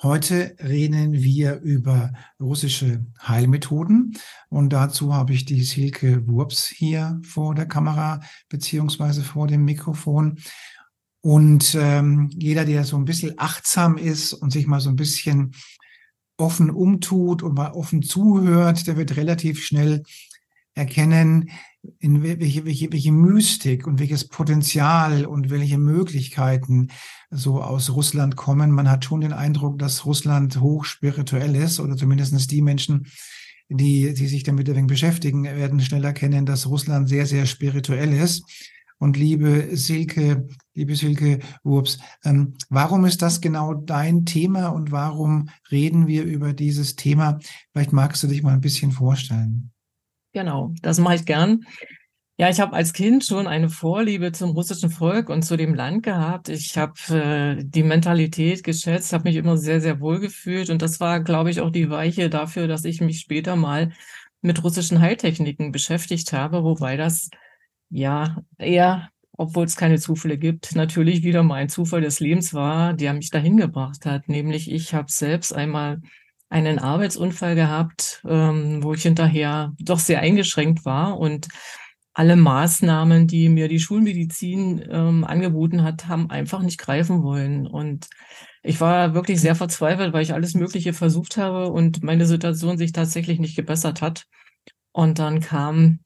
Heute reden wir über russische Heilmethoden und dazu habe ich die Silke Wurps hier vor der Kamera beziehungsweise vor dem Mikrofon. Und ähm, jeder, der so ein bisschen achtsam ist und sich mal so ein bisschen offen umtut und mal offen zuhört, der wird relativ schnell erkennen, in welche, welche, welche Mystik und welches Potenzial und welche Möglichkeiten so aus Russland kommen. Man hat schon den Eindruck, dass Russland hochspirituell ist oder zumindestens die Menschen, die, die sich damit beschäftigen, werden schnell erkennen, dass Russland sehr, sehr spirituell ist. Und liebe Silke, liebe Silke Wurps, ähm, warum ist das genau dein Thema und warum reden wir über dieses Thema? Vielleicht magst du dich mal ein bisschen vorstellen. Genau, das mache ich gern. Ja, ich habe als Kind schon eine Vorliebe zum russischen Volk und zu dem Land gehabt. Ich habe äh, die Mentalität geschätzt, habe mich immer sehr, sehr wohl gefühlt. Und das war, glaube ich, auch die Weiche dafür, dass ich mich später mal mit russischen Heiltechniken beschäftigt habe, wobei das ja eher, obwohl es keine Zufälle gibt, natürlich wieder mal ein Zufall des Lebens war, der mich dahin gebracht hat. Nämlich ich habe selbst einmal einen Arbeitsunfall gehabt, ähm, wo ich hinterher doch sehr eingeschränkt war und alle Maßnahmen, die mir die Schulmedizin ähm, angeboten hat, haben einfach nicht greifen wollen. Und ich war wirklich sehr verzweifelt, weil ich alles Mögliche versucht habe und meine Situation sich tatsächlich nicht gebessert hat. Und dann kam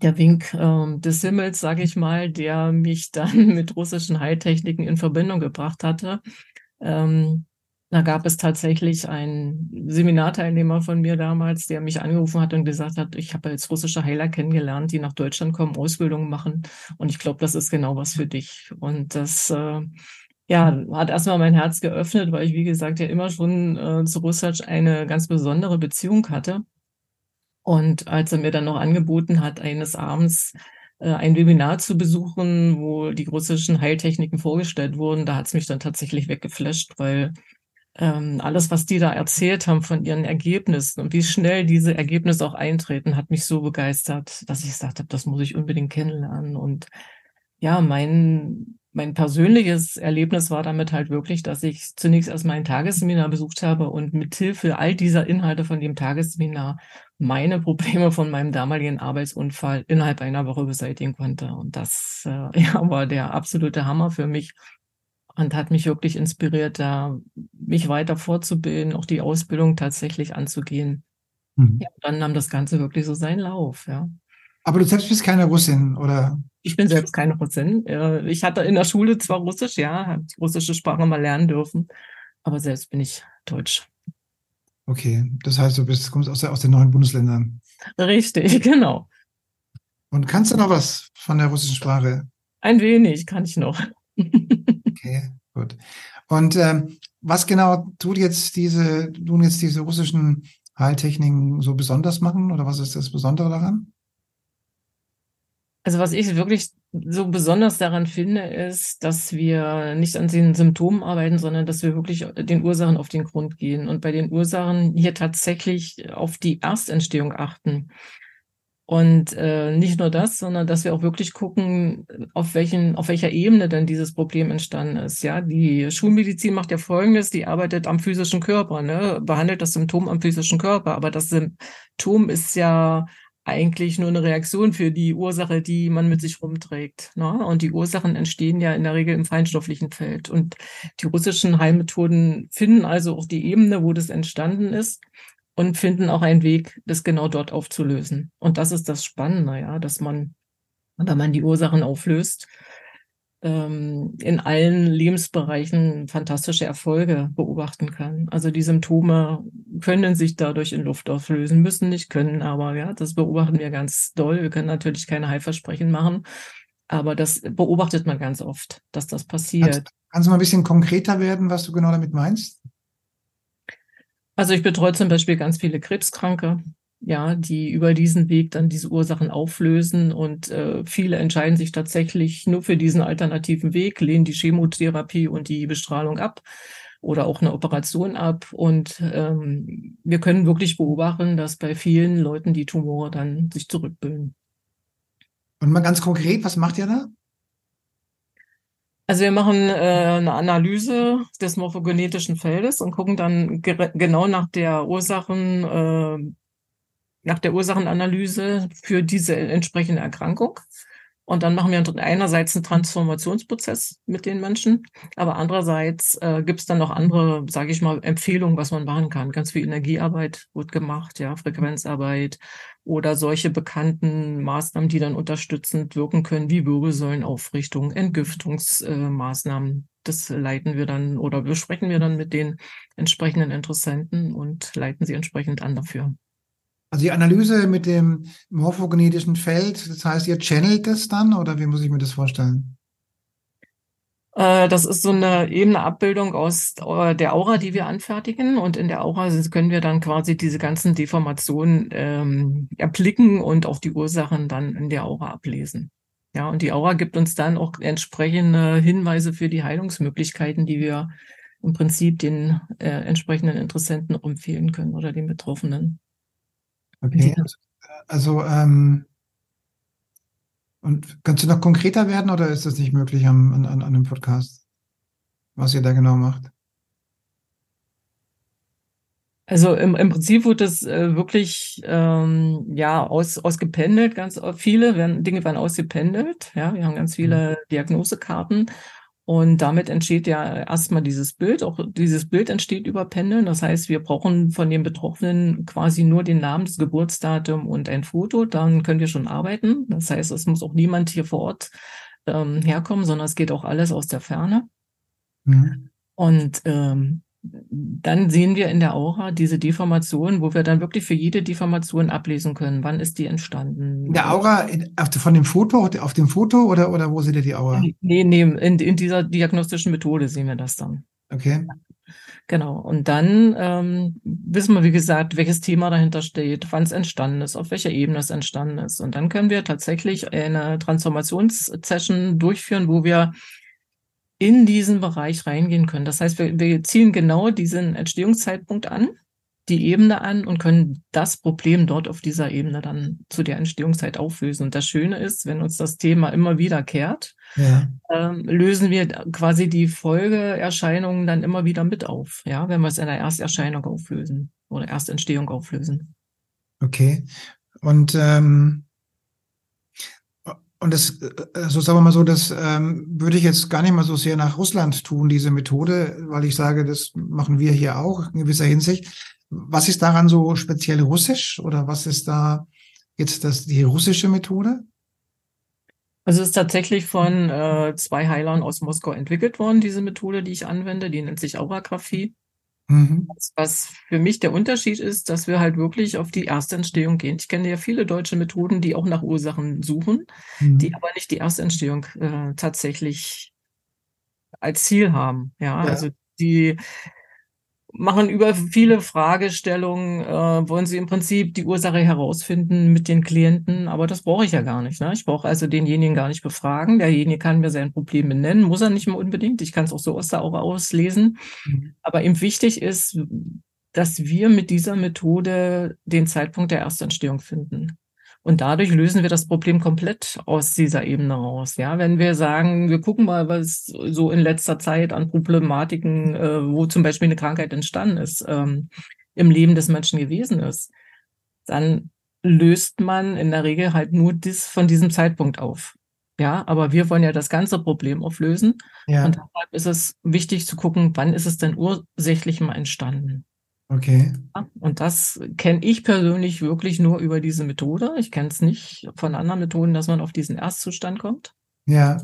der Wink ähm, des Himmels, sage ich mal, der mich dann mit russischen Heiltechniken in Verbindung gebracht hatte. Ähm, da gab es tatsächlich einen Seminarteilnehmer von mir damals, der mich angerufen hat und gesagt hat, ich habe jetzt russische Heiler kennengelernt, die nach Deutschland kommen, Ausbildungen machen. Und ich glaube, das ist genau was für dich. Und das äh, ja, hat erstmal mein Herz geöffnet, weil ich, wie gesagt, ja immer schon äh, zu Russland eine ganz besondere Beziehung hatte. Und als er mir dann noch angeboten hat, eines Abends äh, ein Webinar zu besuchen, wo die russischen Heiltechniken vorgestellt wurden, da hat es mich dann tatsächlich weggeflasht, weil ähm, alles, was die da erzählt haben von ihren Ergebnissen und wie schnell diese Ergebnisse auch eintreten, hat mich so begeistert, dass ich gesagt habe, das muss ich unbedingt kennenlernen. Und ja, mein, mein persönliches Erlebnis war damit halt wirklich, dass ich zunächst erstmal ein Tagesseminar besucht habe und mithilfe all dieser Inhalte von dem Tagesseminar meine Probleme von meinem damaligen Arbeitsunfall innerhalb einer Woche beseitigen konnte. Und das äh, ja, war der absolute Hammer für mich und hat mich wirklich inspiriert, da mich weiter fortzubilden, auch die Ausbildung tatsächlich anzugehen. Mhm. Ja, dann nahm das Ganze wirklich so seinen Lauf, ja. Aber du selbst bist keine Russin, oder? Ich bin selbst keine Russin. Ich hatte in der Schule zwar Russisch, ja, habe die russische Sprache mal lernen dürfen, aber selbst bin ich Deutsch. Okay, das heißt, du bist, kommst aus, der, aus den neuen Bundesländern. Richtig, genau. Und kannst du noch was von der russischen Sprache? Ein wenig kann ich noch. Okay, gut. Und ähm, was genau tut jetzt diese, tun jetzt diese russischen Heiltechniken so besonders machen oder was ist das Besondere daran? Also was ich wirklich so besonders daran finde, ist, dass wir nicht an den Symptomen arbeiten, sondern dass wir wirklich den Ursachen auf den Grund gehen und bei den Ursachen hier tatsächlich auf die Erstentstehung achten. Und äh, nicht nur das, sondern dass wir auch wirklich gucken, auf welchen, auf welcher Ebene denn dieses Problem entstanden ist. Ja, die Schulmedizin macht ja Folgendes: Die arbeitet am physischen Körper, ne, behandelt das Symptom am physischen Körper, aber das Symptom ist ja eigentlich nur eine Reaktion für die Ursache, die man mit sich rumträgt. Ne? Und die Ursachen entstehen ja in der Regel im feinstofflichen Feld. Und die russischen Heilmethoden finden also auch die Ebene, wo das entstanden ist und finden auch einen Weg, das genau dort aufzulösen. Und das ist das Spannende, ja, dass man, wenn man die Ursachen auflöst, ähm, in allen Lebensbereichen fantastische Erfolge beobachten kann. Also die Symptome können sich dadurch in Luft auflösen, müssen nicht können, aber ja, das beobachten wir ganz doll. Wir können natürlich keine Heilversprechen machen, aber das beobachtet man ganz oft, dass das passiert. Kannst, kannst du mal ein bisschen konkreter werden, was du genau damit meinst? Also ich betreue zum Beispiel ganz viele Krebskranke. ja, die über diesen Weg dann diese Ursachen auflösen und äh, viele entscheiden sich tatsächlich nur für diesen alternativen Weg, lehnen die Chemotherapie und die Bestrahlung ab oder auch eine Operation ab und ähm, wir können wirklich beobachten, dass bei vielen Leuten die Tumore dann sich zurückbilden. Und mal ganz konkret, was macht ihr da? Also wir machen äh, eine Analyse des morphogenetischen Feldes und gucken dann genau nach der Ursachen, äh, nach der Ursachenanalyse für diese entsprechende Erkrankung. Und dann machen wir einerseits einen Transformationsprozess mit den Menschen, aber andererseits äh, gibt es dann noch andere, sage ich mal, Empfehlungen, was man machen kann. Ganz viel Energiearbeit wird gemacht, ja, Frequenzarbeit oder solche bekannten Maßnahmen, die dann unterstützend wirken können, wie Wirbelsäulenaufrichtung, Entgiftungsmaßnahmen. Äh, das leiten wir dann oder besprechen wir dann mit den entsprechenden Interessenten und leiten sie entsprechend an dafür. Also die Analyse mit dem morphogenetischen Feld, das heißt, ihr channelt das dann oder wie muss ich mir das vorstellen? Äh, das ist so eine ebene Abbildung aus äh, der Aura, die wir anfertigen. Und in der Aura können wir dann quasi diese ganzen Deformationen ähm, erblicken und auch die Ursachen dann in der Aura ablesen. Ja, und die Aura gibt uns dann auch entsprechende Hinweise für die Heilungsmöglichkeiten, die wir im Prinzip den äh, entsprechenden Interessenten empfehlen können oder den Betroffenen. Okay. Also, ähm, und kannst du noch konkreter werden oder ist das nicht möglich am, an, an einem Podcast, was ihr da genau macht? Also im, im Prinzip wird das äh, wirklich ähm, ja aus, ausgependelt, ganz viele werden, Dinge werden ausgependelt. Ja, wir haben ganz viele mhm. Diagnosekarten und damit entsteht ja erstmal dieses Bild. Auch dieses Bild entsteht über Pendeln. Das heißt, wir brauchen von den Betroffenen quasi nur den Namen, das Geburtsdatum und ein Foto. Dann können wir schon arbeiten. Das heißt, es muss auch niemand hier vor Ort ähm, herkommen, sondern es geht auch alles aus der Ferne. Mhm. Und ähm, dann sehen wir in der Aura diese Deformation, wo wir dann wirklich für jede Deformation ablesen können. Wann ist die entstanden? In der Aura, von dem Foto, auf dem Foto oder, oder wo seht ihr die Aura? Nee, nee, in, in dieser diagnostischen Methode sehen wir das dann. Okay. Genau. Und dann ähm, wissen wir, wie gesagt, welches Thema dahinter steht, wann es entstanden ist, auf welcher Ebene es entstanden ist. Und dann können wir tatsächlich eine Transformationssession durchführen, wo wir in diesen Bereich reingehen können. Das heißt, wir, wir zielen genau diesen Entstehungszeitpunkt an, die Ebene an und können das Problem dort auf dieser Ebene dann zu der Entstehungszeit auflösen. Und das Schöne ist, wenn uns das Thema immer wiederkehrt, ja. ähm, lösen wir quasi die Folgeerscheinungen dann immer wieder mit auf, ja, wenn wir es in der Ersterscheinung auflösen oder Erstentstehung auflösen. Okay. Und ähm, und das, also sagen wir mal so, das ähm, würde ich jetzt gar nicht mal so sehr nach Russland tun, diese Methode, weil ich sage, das machen wir hier auch in gewisser Hinsicht. Was ist daran so speziell russisch oder was ist da jetzt das, die russische Methode? Also es ist tatsächlich von äh, zwei Heilern aus Moskau entwickelt worden, diese Methode, die ich anwende, die nennt sich Auragraphie. Mhm. Was für mich der Unterschied ist, dass wir halt wirklich auf die Erstentstehung gehen. Ich kenne ja viele deutsche Methoden, die auch nach Ursachen suchen, mhm. die aber nicht die Erstentstehung äh, tatsächlich als Ziel haben. Ja, ja, also die machen über viele Fragestellungen, äh, wollen sie im Prinzip die Ursache herausfinden mit den Klienten, aber das brauche ich ja gar nicht. Ne? Ich brauche also denjenigen gar nicht befragen. Derjenige kann mir sein Problem benennen, muss er nicht mehr unbedingt. Ich kann es auch so aus der Aura auslesen. Mhm. Aber ihm wichtig ist, dass wir mit dieser Methode den Zeitpunkt der Erstentstehung finden. Und dadurch lösen wir das Problem komplett aus dieser Ebene raus. Ja, wenn wir sagen, wir gucken mal, was so in letzter Zeit an Problematiken, äh, wo zum Beispiel eine Krankheit entstanden ist, ähm, im Leben des Menschen gewesen ist, dann löst man in der Regel halt nur das von diesem Zeitpunkt auf. Ja, aber wir wollen ja das ganze Problem auflösen. Ja. Und deshalb ist es wichtig zu gucken, wann ist es denn ursächlich mal entstanden. Okay. Und das kenne ich persönlich wirklich nur über diese Methode. Ich kenne es nicht von anderen Methoden, dass man auf diesen Erstzustand kommt. Ja.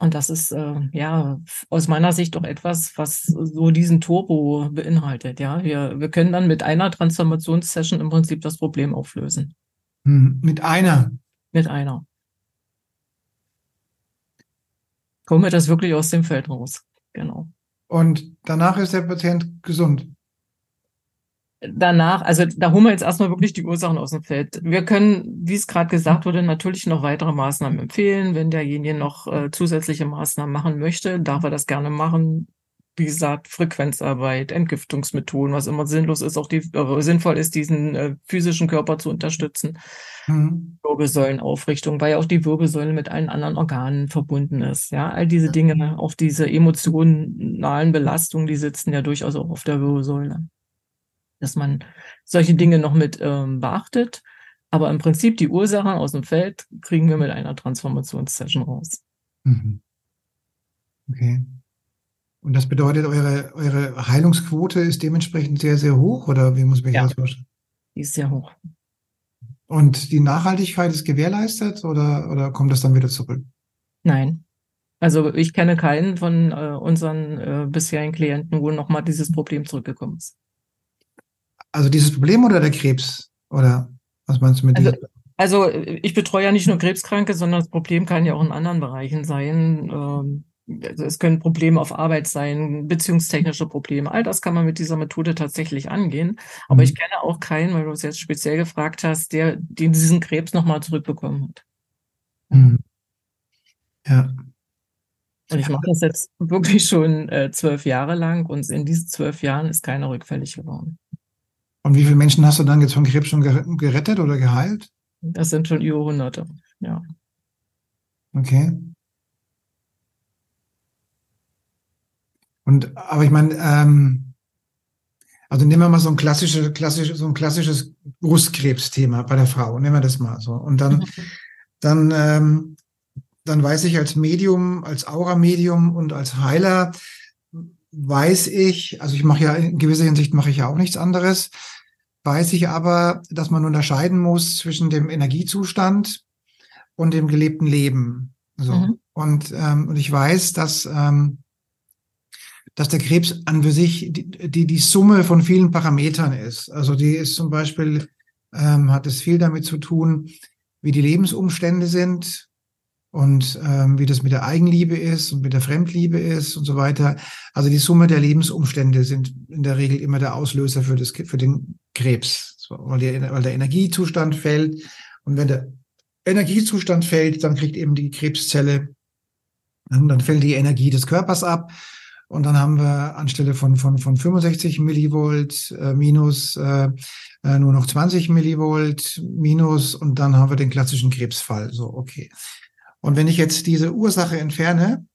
Und das ist äh, ja aus meiner Sicht doch etwas, was so diesen Turbo beinhaltet. Ja, wir, wir können dann mit einer Transformationssession im Prinzip das Problem auflösen. Hm, mit einer? Mit einer. Kommen wir das wirklich aus dem Feld raus. Genau und danach ist der Patient gesund. danach, also da holen wir jetzt erstmal wirklich die Ursachen aus dem Feld. Wir können, wie es gerade gesagt wurde, natürlich noch weitere Maßnahmen empfehlen. Wenn derjenige noch äh, zusätzliche Maßnahmen machen möchte, darf er das gerne machen. Wie gesagt, Frequenzarbeit, Entgiftungsmethoden, was immer sinnlos ist, auch die äh, sinnvoll ist, diesen äh, physischen Körper zu unterstützen. Mhm. Wirbelsäulenaufrichtung, weil ja auch die Wirbelsäule mit allen anderen Organen verbunden ist. Ja, all diese Dinge, auch diese emotionalen Belastungen, die sitzen ja durchaus auch auf der Wirbelsäule dass man solche Dinge noch mit ähm, beachtet. Aber im Prinzip die Ursachen aus dem Feld kriegen wir mit einer Transformationssession raus. Mhm. Okay. Und das bedeutet, eure, eure Heilungsquote ist dementsprechend sehr, sehr hoch oder wie muss ich mir ja, das vorstellen? Die ist sehr hoch. Und die Nachhaltigkeit ist gewährleistet oder, oder kommt das dann wieder zurück? Nein. Also ich kenne keinen von äh, unseren äh, bisherigen Klienten, wo nochmal dieses Problem zurückgekommen ist. Also dieses Problem oder der Krebs? Oder was meinst du mit also, Also ich betreue ja nicht nur Krebskranke, sondern das Problem kann ja auch in anderen Bereichen sein. Ähm, also es können Probleme auf Arbeit sein, beziehungstechnische Probleme. All das kann man mit dieser Methode tatsächlich angehen. Aber mhm. ich kenne auch keinen, weil du es jetzt speziell gefragt hast, der den diesen Krebs nochmal zurückbekommen hat. Mhm. Ja. Und ich mache das jetzt wirklich schon äh, zwölf Jahre lang und in diesen zwölf Jahren ist keiner rückfällig geworden. Und wie viele Menschen hast du dann jetzt von Krebs schon gerettet oder geheilt? Das sind schon über Hunderte, ja. Okay. Und aber ich meine, ähm, also nehmen wir mal so ein klassisches, klassisches, so ein klassisches Brustkrebsthema bei der Frau. Nehmen wir das mal so. Und dann, dann, ähm, dann weiß ich als Medium, als Aura-Medium und als Heiler, weiß ich, also ich mache ja in gewisser Hinsicht mache ich ja auch nichts anderes weiß ich aber, dass man unterscheiden muss zwischen dem Energiezustand und dem gelebten Leben. So. Mhm. Und, ähm, und ich weiß, dass, ähm, dass der Krebs an für sich die, die, die Summe von vielen Parametern ist. Also die ist zum Beispiel, ähm, hat es viel damit zu tun, wie die Lebensumstände sind, und ähm, wie das mit der Eigenliebe ist und mit der Fremdliebe ist und so weiter. Also die Summe der Lebensumstände sind in der Regel immer der Auslöser für, das, für den Krebs, weil, die, weil der Energiezustand fällt. Und wenn der Energiezustand fällt, dann kriegt eben die Krebszelle, dann fällt die Energie des Körpers ab. Und dann haben wir anstelle von, von, von 65 Millivolt äh, minus äh, äh, nur noch 20 Millivolt minus und dann haben wir den klassischen Krebsfall. So, okay. Und wenn ich jetzt diese Ursache entferne,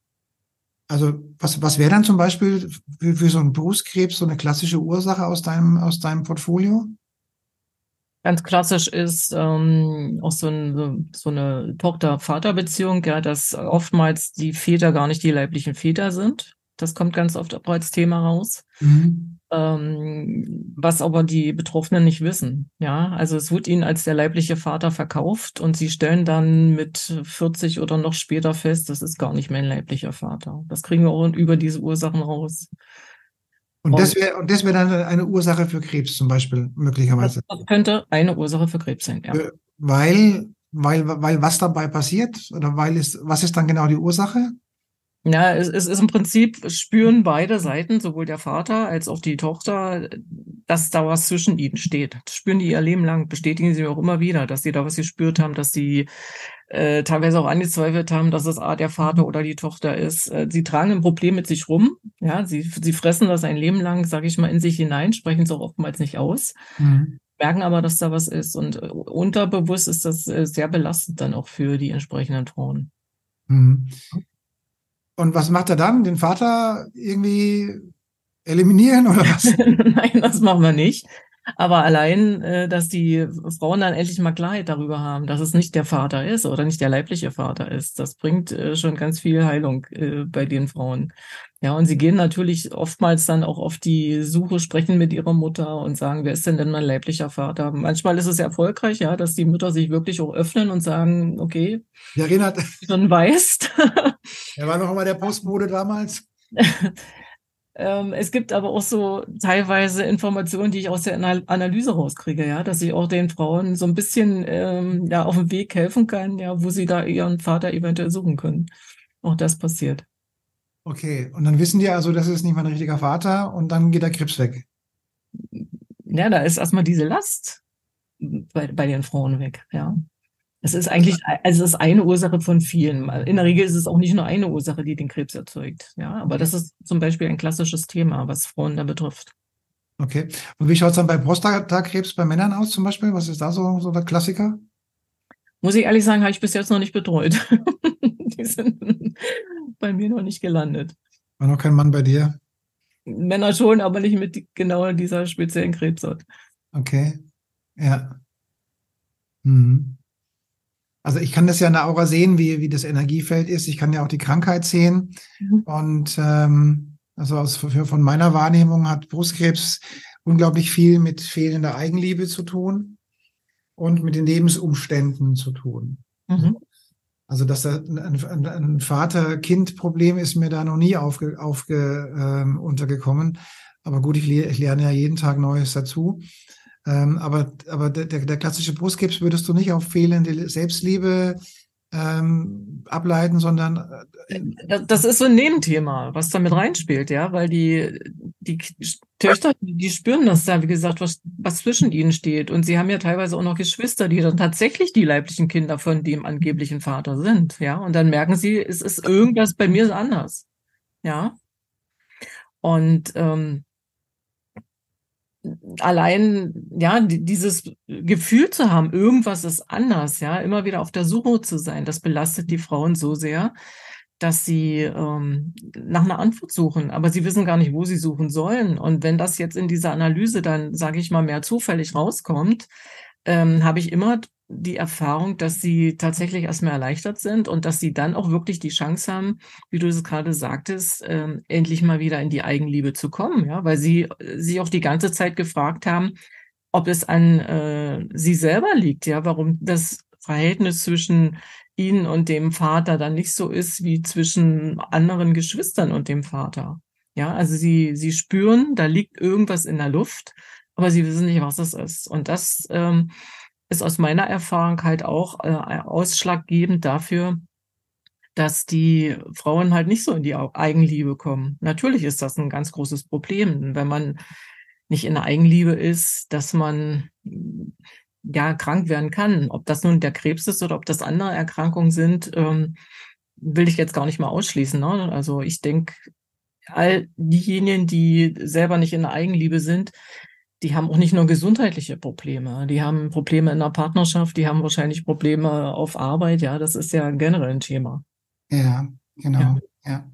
also was, was wäre dann zum Beispiel für, für so einen Brustkrebs so eine klassische Ursache aus deinem, aus deinem Portfolio? Ganz klassisch ist ähm, auch so, ein, so eine Tochter-Vater-Beziehung, ja, dass oftmals die Väter gar nicht die leiblichen Väter sind. Das kommt ganz oft auch als Thema raus. Mhm ähm, was aber die Betroffenen nicht wissen. Ja, also es wird ihnen als der leibliche Vater verkauft und sie stellen dann mit 40 oder noch später fest, das ist gar nicht mein leiblicher Vater. Das kriegen wir auch über diese Ursachen raus. Und das wäre und das wäre dann eine Ursache für Krebs zum Beispiel möglicherweise. Das könnte eine Ursache für Krebs sein. Ja. Äh, weil weil weil was dabei passiert oder weil ist was ist dann genau die Ursache? Ja, es, es ist im Prinzip, spüren beide Seiten, sowohl der Vater als auch die Tochter, dass da was zwischen ihnen steht. Das spüren die ihr Leben lang, bestätigen sie auch immer wieder, dass sie da was gespürt haben, dass sie äh, teilweise auch angezweifelt haben, dass es A, der Vater oder die Tochter ist. Äh, sie tragen ein Problem mit sich rum, ja, sie, sie fressen das ein Leben lang, sage ich mal, in sich hinein, sprechen es auch oftmals nicht aus. Mhm merken aber, dass da was ist. Und äh, unterbewusst ist das äh, sehr belastend dann auch für die entsprechenden Frauen. Mhm. Und was macht er dann? Den Vater irgendwie eliminieren oder was? Nein, das machen wir nicht. Aber allein, äh, dass die Frauen dann endlich mal Klarheit darüber haben, dass es nicht der Vater ist oder nicht der leibliche Vater ist, das bringt äh, schon ganz viel Heilung äh, bei den Frauen. Ja, und sie gehen natürlich oftmals dann auch auf die Suche, sprechen mit ihrer Mutter und sagen, wer ist denn denn mein leiblicher Vater? Manchmal ist es erfolgreich, ja, dass die Mütter sich wirklich auch öffnen und sagen, okay, ja, Renat, schon weißt. Er war noch einmal der Postbote damals. Ähm, es gibt aber auch so teilweise Informationen, die ich aus der Analyse rauskriege, ja, dass ich auch den Frauen so ein bisschen ähm, ja auf dem Weg helfen kann, ja, wo sie da ihren Vater eventuell suchen können. Auch das passiert. Okay, und dann wissen die also, das ist nicht mein richtiger Vater und dann geht der Krebs weg. ja, da ist erstmal diese Last bei, bei den Frauen weg, ja. Es ist eigentlich, also es ist eine Ursache von vielen. In der Regel ist es auch nicht nur eine Ursache, die den Krebs erzeugt. Ja, aber das ist zum Beispiel ein klassisches Thema, was Frauen da betrifft. Okay. Und wie schaut es dann bei Prostatakrebs bei Männern aus zum Beispiel? Was ist da so, so der Klassiker? Muss ich ehrlich sagen, habe ich bis jetzt noch nicht betreut. die sind bei mir noch nicht gelandet. War noch kein Mann bei dir? Männer schon, aber nicht mit genau dieser speziellen Krebsart. Okay. Ja. Mhm. Also ich kann das ja in der Aura sehen, wie, wie das Energiefeld ist. Ich kann ja auch die Krankheit sehen. Mhm. Und ähm, also aus, von meiner Wahrnehmung hat Brustkrebs unglaublich viel mit fehlender Eigenliebe zu tun und mit den Lebensumständen zu tun. Mhm. Also dass ein, ein, ein Vater-Kind-Problem ist mir da noch nie aufge, aufge, ähm, untergekommen. Aber gut, ich, ich lerne ja jeden Tag Neues dazu. Ähm, aber aber der, der klassische Brustkrebs würdest du nicht auf fehlende Selbstliebe ähm, ableiten, sondern äh, das ist so ein Nebenthema, was da mit reinspielt, ja, weil die die Töchter, die spüren das da, wie gesagt, was was zwischen ihnen steht. Und sie haben ja teilweise auch noch Geschwister, die dann tatsächlich die leiblichen Kinder von dem angeblichen Vater sind, ja, und dann merken sie, es ist irgendwas bei mir anders, ja, und ähm, allein, ja, dieses Gefühl zu haben, irgendwas ist anders, ja, immer wieder auf der Suche zu sein, das belastet die Frauen so sehr, dass sie ähm, nach einer Antwort suchen, aber sie wissen gar nicht, wo sie suchen sollen. Und wenn das jetzt in dieser Analyse dann, sage ich mal, mehr zufällig rauskommt, ähm, habe ich immer die Erfahrung, dass sie tatsächlich erstmal erleichtert sind und dass sie dann auch wirklich die Chance haben, wie du es gerade sagtest, äh, endlich mal wieder in die Eigenliebe zu kommen, ja, weil sie sich auch die ganze Zeit gefragt haben, ob es an äh, sie selber liegt, ja, warum das Verhältnis zwischen ihnen und dem Vater dann nicht so ist wie zwischen anderen Geschwistern und dem Vater. Ja, also sie, sie spüren, da liegt irgendwas in der Luft, aber sie wissen nicht, was es ist. Und das ähm, ist aus meiner Erfahrung halt auch äh, ausschlaggebend dafür, dass die Frauen halt nicht so in die Eigenliebe kommen. Natürlich ist das ein ganz großes Problem, wenn man nicht in der Eigenliebe ist, dass man ja krank werden kann. Ob das nun der Krebs ist oder ob das andere Erkrankungen sind, ähm, will ich jetzt gar nicht mal ausschließen. Ne? Also ich denke, all diejenigen, die selber nicht in der Eigenliebe sind, die haben auch nicht nur gesundheitliche Probleme, die haben Probleme in der Partnerschaft, die haben wahrscheinlich Probleme auf Arbeit, ja, das ist ja generell ein Thema. Ja, genau, ja. ja.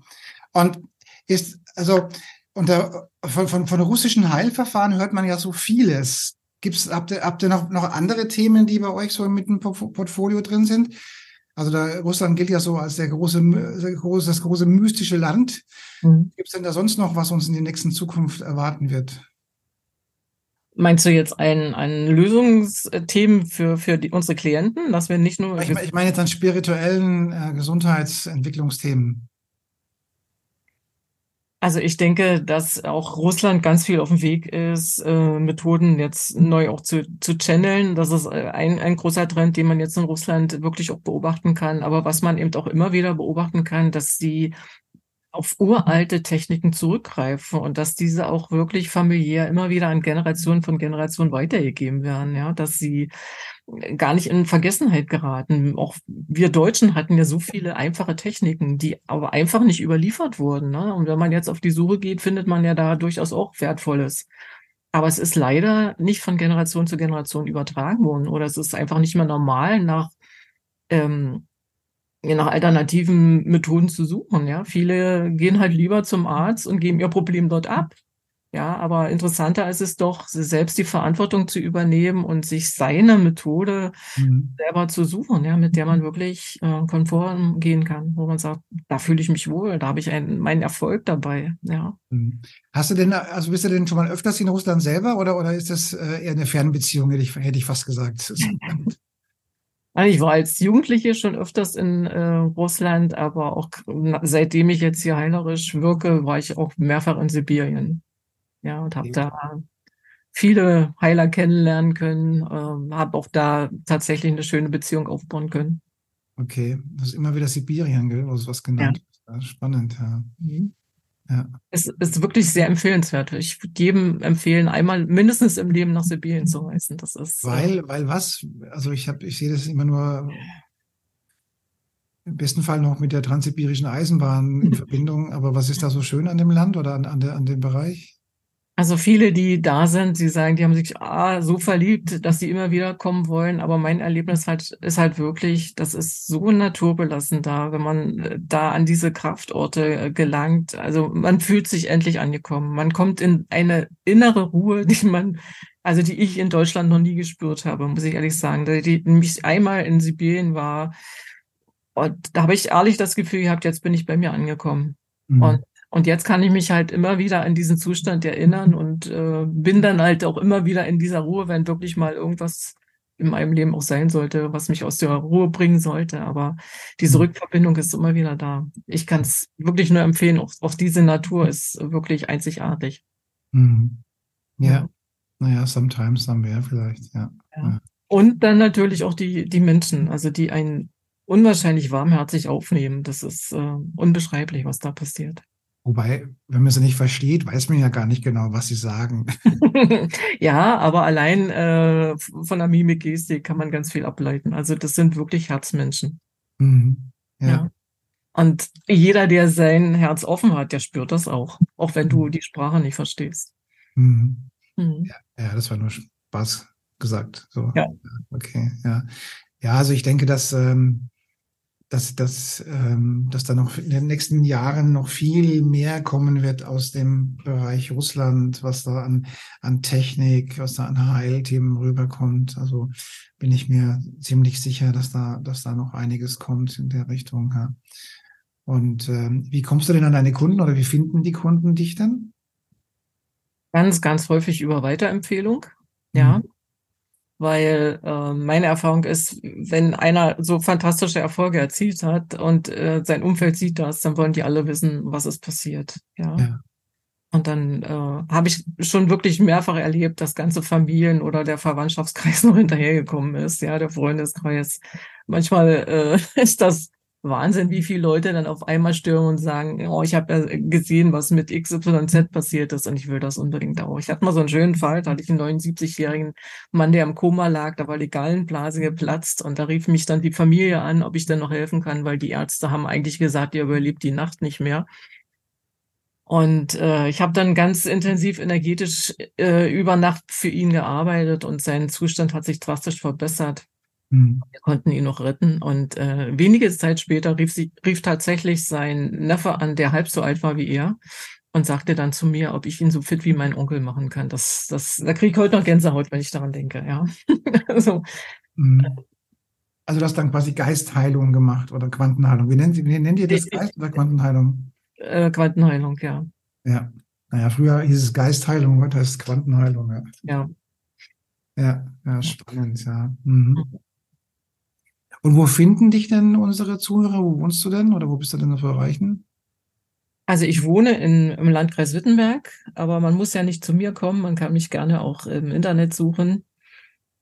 Und ist, also unter, von, von, von russischen Heilverfahren hört man ja so vieles. Gibt's, habt ihr, habt ihr noch, noch andere Themen, die bei euch so mit dem Portfolio drin sind? Also da, Russland gilt ja so als der große, der große das große mystische Land. Mhm. Gibt es denn da sonst noch, was uns in der nächsten Zukunft erwarten wird? Meinst du jetzt ein, ein Lösungsthemen für, für die, unsere Klienten, dass wir nicht nur. Ich, ich meine jetzt an spirituellen äh, Gesundheitsentwicklungsthemen. Also ich denke, dass auch Russland ganz viel auf dem Weg ist, äh, Methoden jetzt neu auch zu, zu channeln. Das ist äh, ein, ein großer Trend, den man jetzt in Russland wirklich auch beobachten kann. Aber was man eben auch immer wieder beobachten kann, dass die auf uralte Techniken zurückgreifen und dass diese auch wirklich familiär immer wieder an Generationen von Generationen weitergegeben werden, ja, dass sie gar nicht in Vergessenheit geraten. Auch wir Deutschen hatten ja so viele einfache Techniken, die aber einfach nicht überliefert wurden. Ne? Und wenn man jetzt auf die Suche geht, findet man ja da durchaus auch Wertvolles. Aber es ist leider nicht von Generation zu Generation übertragen worden oder es ist einfach nicht mehr normal nach ähm, nach alternativen Methoden zu suchen. Ja, viele gehen halt lieber zum Arzt und geben ihr Problem dort ab. Ja, aber interessanter ist es doch, selbst die Verantwortung zu übernehmen und sich seine Methode mhm. selber zu suchen, ja, mit der man wirklich äh, konform gehen kann, wo man sagt, da fühle ich mich wohl, da habe ich einen, meinen Erfolg dabei, ja. Mhm. Hast du denn, also bist du denn schon mal öfters in Russland selber oder, oder ist das äh, eher eine Fernbeziehung, hätte ich, hätte ich fast gesagt? Also ich war als Jugendliche schon öfters in äh, Russland, aber auch seitdem ich jetzt hier heilerisch wirke, war ich auch mehrfach in Sibirien. Ja, und habe da viele Heiler kennenlernen können, äh, habe auch da tatsächlich eine schöne Beziehung aufbauen können. Okay, das ist immer wieder Sibirien, gell? Was was genannt. Ja. Spannend, ja. Mhm. Ja. Es ist wirklich sehr empfehlenswert. Ich würde jedem empfehlen, einmal mindestens im Leben nach Sibirien zu reisen. Das ist. Äh, weil, weil was? Also ich habe, ich sehe das immer nur im besten Fall noch mit der transsibirischen Eisenbahn in Verbindung. Aber was ist da so schön an dem Land oder an, an, der, an dem Bereich? Also viele, die da sind, sie sagen, die haben sich ah, so verliebt, dass sie immer wieder kommen wollen. Aber mein Erlebnis halt, ist halt wirklich, das ist so naturbelassen da, wenn man äh, da an diese Kraftorte äh, gelangt. Also man fühlt sich endlich angekommen. Man kommt in eine innere Ruhe, die man, also die ich in Deutschland noch nie gespürt habe, muss ich ehrlich sagen. Die, die mich einmal in Sibirien war, und da habe ich ehrlich das Gefühl gehabt, jetzt bin ich bei mir angekommen. Mhm. Und und jetzt kann ich mich halt immer wieder an diesen Zustand erinnern und äh, bin dann halt auch immer wieder in dieser Ruhe, wenn wirklich mal irgendwas in meinem Leben auch sein sollte, was mich aus der Ruhe bringen sollte. Aber diese mhm. Rückverbindung ist immer wieder da. Ich kann es wirklich nur empfehlen. Auch, auch diese Natur ist wirklich einzigartig. Mhm. Ja. ja. Naja, sometimes, somewhere vielleicht, ja. ja. Und dann natürlich auch die, die Menschen, also die einen unwahrscheinlich warmherzig aufnehmen. Das ist äh, unbeschreiblich, was da passiert. Wobei, wenn man sie nicht versteht, weiß man ja gar nicht genau, was sie sagen. ja, aber allein äh, von der Mimik, Gestik kann man ganz viel ableiten. Also das sind wirklich Herzmenschen. Mhm. Ja. ja. Und jeder, der sein Herz offen hat, der spürt das auch, auch wenn du mhm. die Sprache nicht verstehst. Mhm. Mhm. Ja, ja, das war nur Spaß gesagt. So. Ja. Okay, ja. Ja, also ich denke, dass ähm, dass, dass, ähm, dass da noch in den nächsten Jahren noch viel mehr kommen wird aus dem Bereich Russland, was da an, an Technik, was da an Heilthemen rüberkommt. Also bin ich mir ziemlich sicher, dass da, dass da noch einiges kommt in der Richtung. Ja. Und ähm, wie kommst du denn an deine Kunden oder wie finden die Kunden dich denn? Ganz, ganz häufig über Weiterempfehlung. Ja. Mhm weil äh, meine Erfahrung ist, wenn einer so fantastische Erfolge erzielt hat und äh, sein Umfeld sieht das, dann wollen die alle wissen, was ist passiert. Ja. ja. Und dann äh, habe ich schon wirklich mehrfach erlebt, dass ganze Familien oder der Verwandtschaftskreis noch hinterhergekommen ist, ja, der Freundeskreis. Manchmal äh, ist das Wahnsinn, wie viele Leute dann auf einmal stören und sagen, oh, ich habe ja gesehen, was mit XYZ passiert ist und ich will das unbedingt auch. Ich hatte mal so einen schönen Fall, da hatte ich einen 79-jährigen Mann, der im Koma lag, da war die Gallenblase geplatzt und da rief mich dann die Familie an, ob ich denn noch helfen kann, weil die Ärzte haben eigentlich gesagt, ihr überlebt die Nacht nicht mehr. Und äh, ich habe dann ganz intensiv energetisch äh, über Nacht für ihn gearbeitet und sein Zustand hat sich drastisch verbessert. Mhm. Wir konnten ihn noch retten. Und äh, wenige Zeit später rief, sie, rief tatsächlich sein Neffe an, der halb so alt war wie er, und sagte dann zu mir, ob ich ihn so fit wie mein Onkel machen kann. Das, das, da kriege ich heute noch Gänsehaut, wenn ich daran denke. Ja. so. Mhm. Also du hast dann quasi Geistheilung gemacht oder Quantenheilung. Wie nennt, wie nennt ihr das Geist oder Quantenheilung? Äh, Quantenheilung, ja. Ja. Naja, früher hieß es Geistheilung, heute heißt es Quantenheilung. Ja. Ja, ja, ja spannend, ja. Mhm. Und wo finden dich denn unsere Zuhörer? Wo wohnst du denn oder wo bist du denn zu erreichen? Also ich wohne in, im Landkreis Wittenberg, aber man muss ja nicht zu mir kommen. Man kann mich gerne auch im Internet suchen.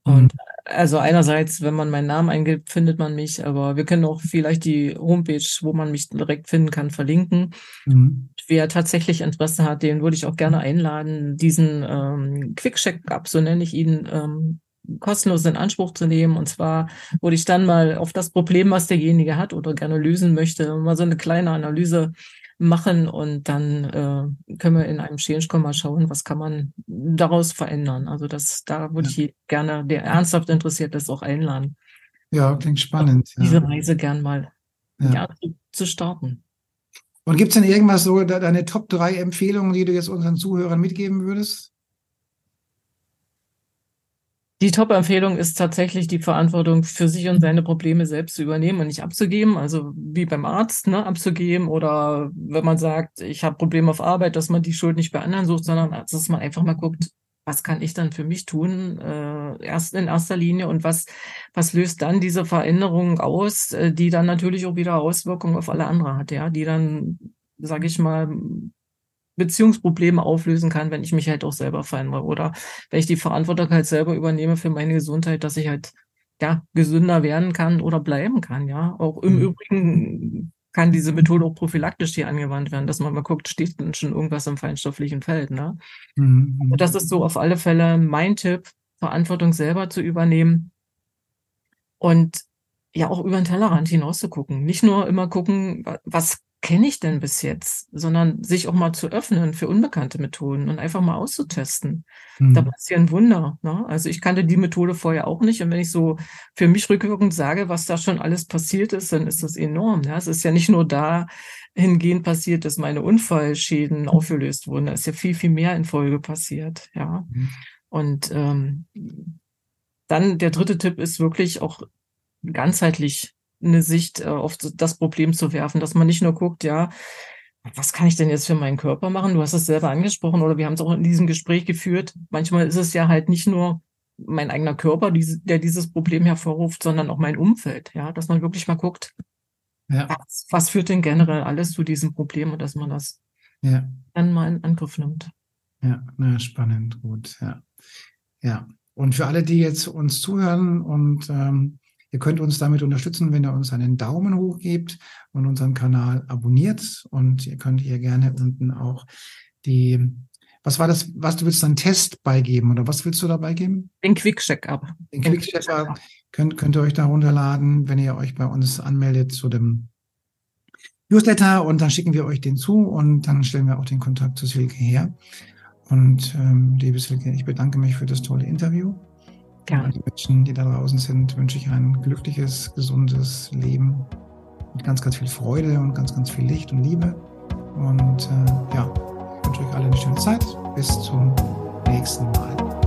Mhm. Und also einerseits, wenn man meinen Namen eingibt, findet man mich, aber wir können auch vielleicht die Homepage, wo man mich direkt finden kann, verlinken. Mhm. Wer tatsächlich Interesse hat, den würde ich auch gerne einladen, diesen ähm, Quick-Check-Up, so nenne ich ihn, ähm, kostenlos in Anspruch zu nehmen. Und zwar würde ich dann mal auf das Problem, was derjenige hat oder gerne lösen möchte, mal so eine kleine Analyse machen und dann äh, können wir in einem Change mal schauen, was kann man daraus verändern. Also das, da würde ja. ich gerne, der ernsthaft interessiert ist, auch einladen. Ja, klingt spannend. Ja. Diese Reise gern mal ja. ja zu, zu starten. Und gibt es denn irgendwas so, deine Top 3 Empfehlungen, die du jetzt unseren Zuhörern mitgeben würdest? Die Top-Empfehlung ist tatsächlich die Verantwortung für sich und seine Probleme selbst zu übernehmen und nicht abzugeben. Also wie beim Arzt, ne, abzugeben oder wenn man sagt, ich habe Probleme auf Arbeit, dass man die Schuld nicht bei anderen sucht, sondern dass man einfach mal guckt, was kann ich dann für mich tun, äh, erst in erster Linie und was, was löst dann diese Veränderung aus, äh, die dann natürlich auch wieder Auswirkungen auf alle anderen hat, ja, die dann, sage ich mal, Beziehungsprobleme auflösen kann, wenn ich mich halt auch selber verändere oder wenn ich die Verantwortung halt selber übernehme für meine Gesundheit, dass ich halt ja gesünder werden kann oder bleiben kann, ja. Auch im mhm. Übrigen kann diese Methode auch prophylaktisch hier angewandt werden, dass man mal guckt, steht denn schon irgendwas im feinstofflichen Feld. Ne? Mhm. Also das ist so auf alle Fälle mein Tipp, Verantwortung selber zu übernehmen und ja auch über den Tellerrand hinaus zu gucken. Nicht nur immer gucken, was kenne ich denn bis jetzt, sondern sich auch mal zu öffnen für unbekannte Methoden und einfach mal auszutesten. Mhm. Da passieren Wunder. Ne? Also ich kannte die Methode vorher auch nicht. Und wenn ich so für mich rückwirkend sage, was da schon alles passiert ist, dann ist das enorm. Ja? Es ist ja nicht nur dahingehend passiert, dass meine Unfallschäden aufgelöst wurden. Da ist ja viel, viel mehr in Folge passiert. Ja. Mhm. Und ähm, dann der dritte Tipp ist wirklich auch ganzheitlich eine Sicht äh, auf das Problem zu werfen, dass man nicht nur guckt, ja, was kann ich denn jetzt für meinen Körper machen? Du hast es selber angesprochen oder wir haben es auch in diesem Gespräch geführt. Manchmal ist es ja halt nicht nur mein eigener Körper, der dieses Problem hervorruft, sondern auch mein Umfeld. Ja, dass man wirklich mal guckt, ja. was, was führt denn generell alles zu diesem Problem und dass man das ja. dann mal in Angriff nimmt. Ja, na, spannend, gut, ja. Ja. Und für alle, die jetzt uns zuhören und ähm, Ihr könnt uns damit unterstützen, wenn ihr uns einen Daumen hoch gebt und unseren Kanal abonniert. Und ihr könnt hier gerne unten auch die, was war das, was du willst, einen Test beigeben oder was willst du dabei geben? Den Quick-Check-Up. Den Quick-Check-Up könnt, könnt ihr euch da runterladen, wenn ihr euch bei uns anmeldet zu dem Newsletter und dann schicken wir euch den zu und dann stellen wir auch den Kontakt zu Silke her. Und ähm, liebe Silke, ich bedanke mich für das tolle Interview. Gerne. Die Menschen, die da draußen sind, wünsche ich ein glückliches, gesundes Leben mit ganz, ganz viel Freude und ganz, ganz viel Licht und Liebe. Und äh, ja, ich wünsche euch alle eine schöne Zeit. Bis zum nächsten Mal.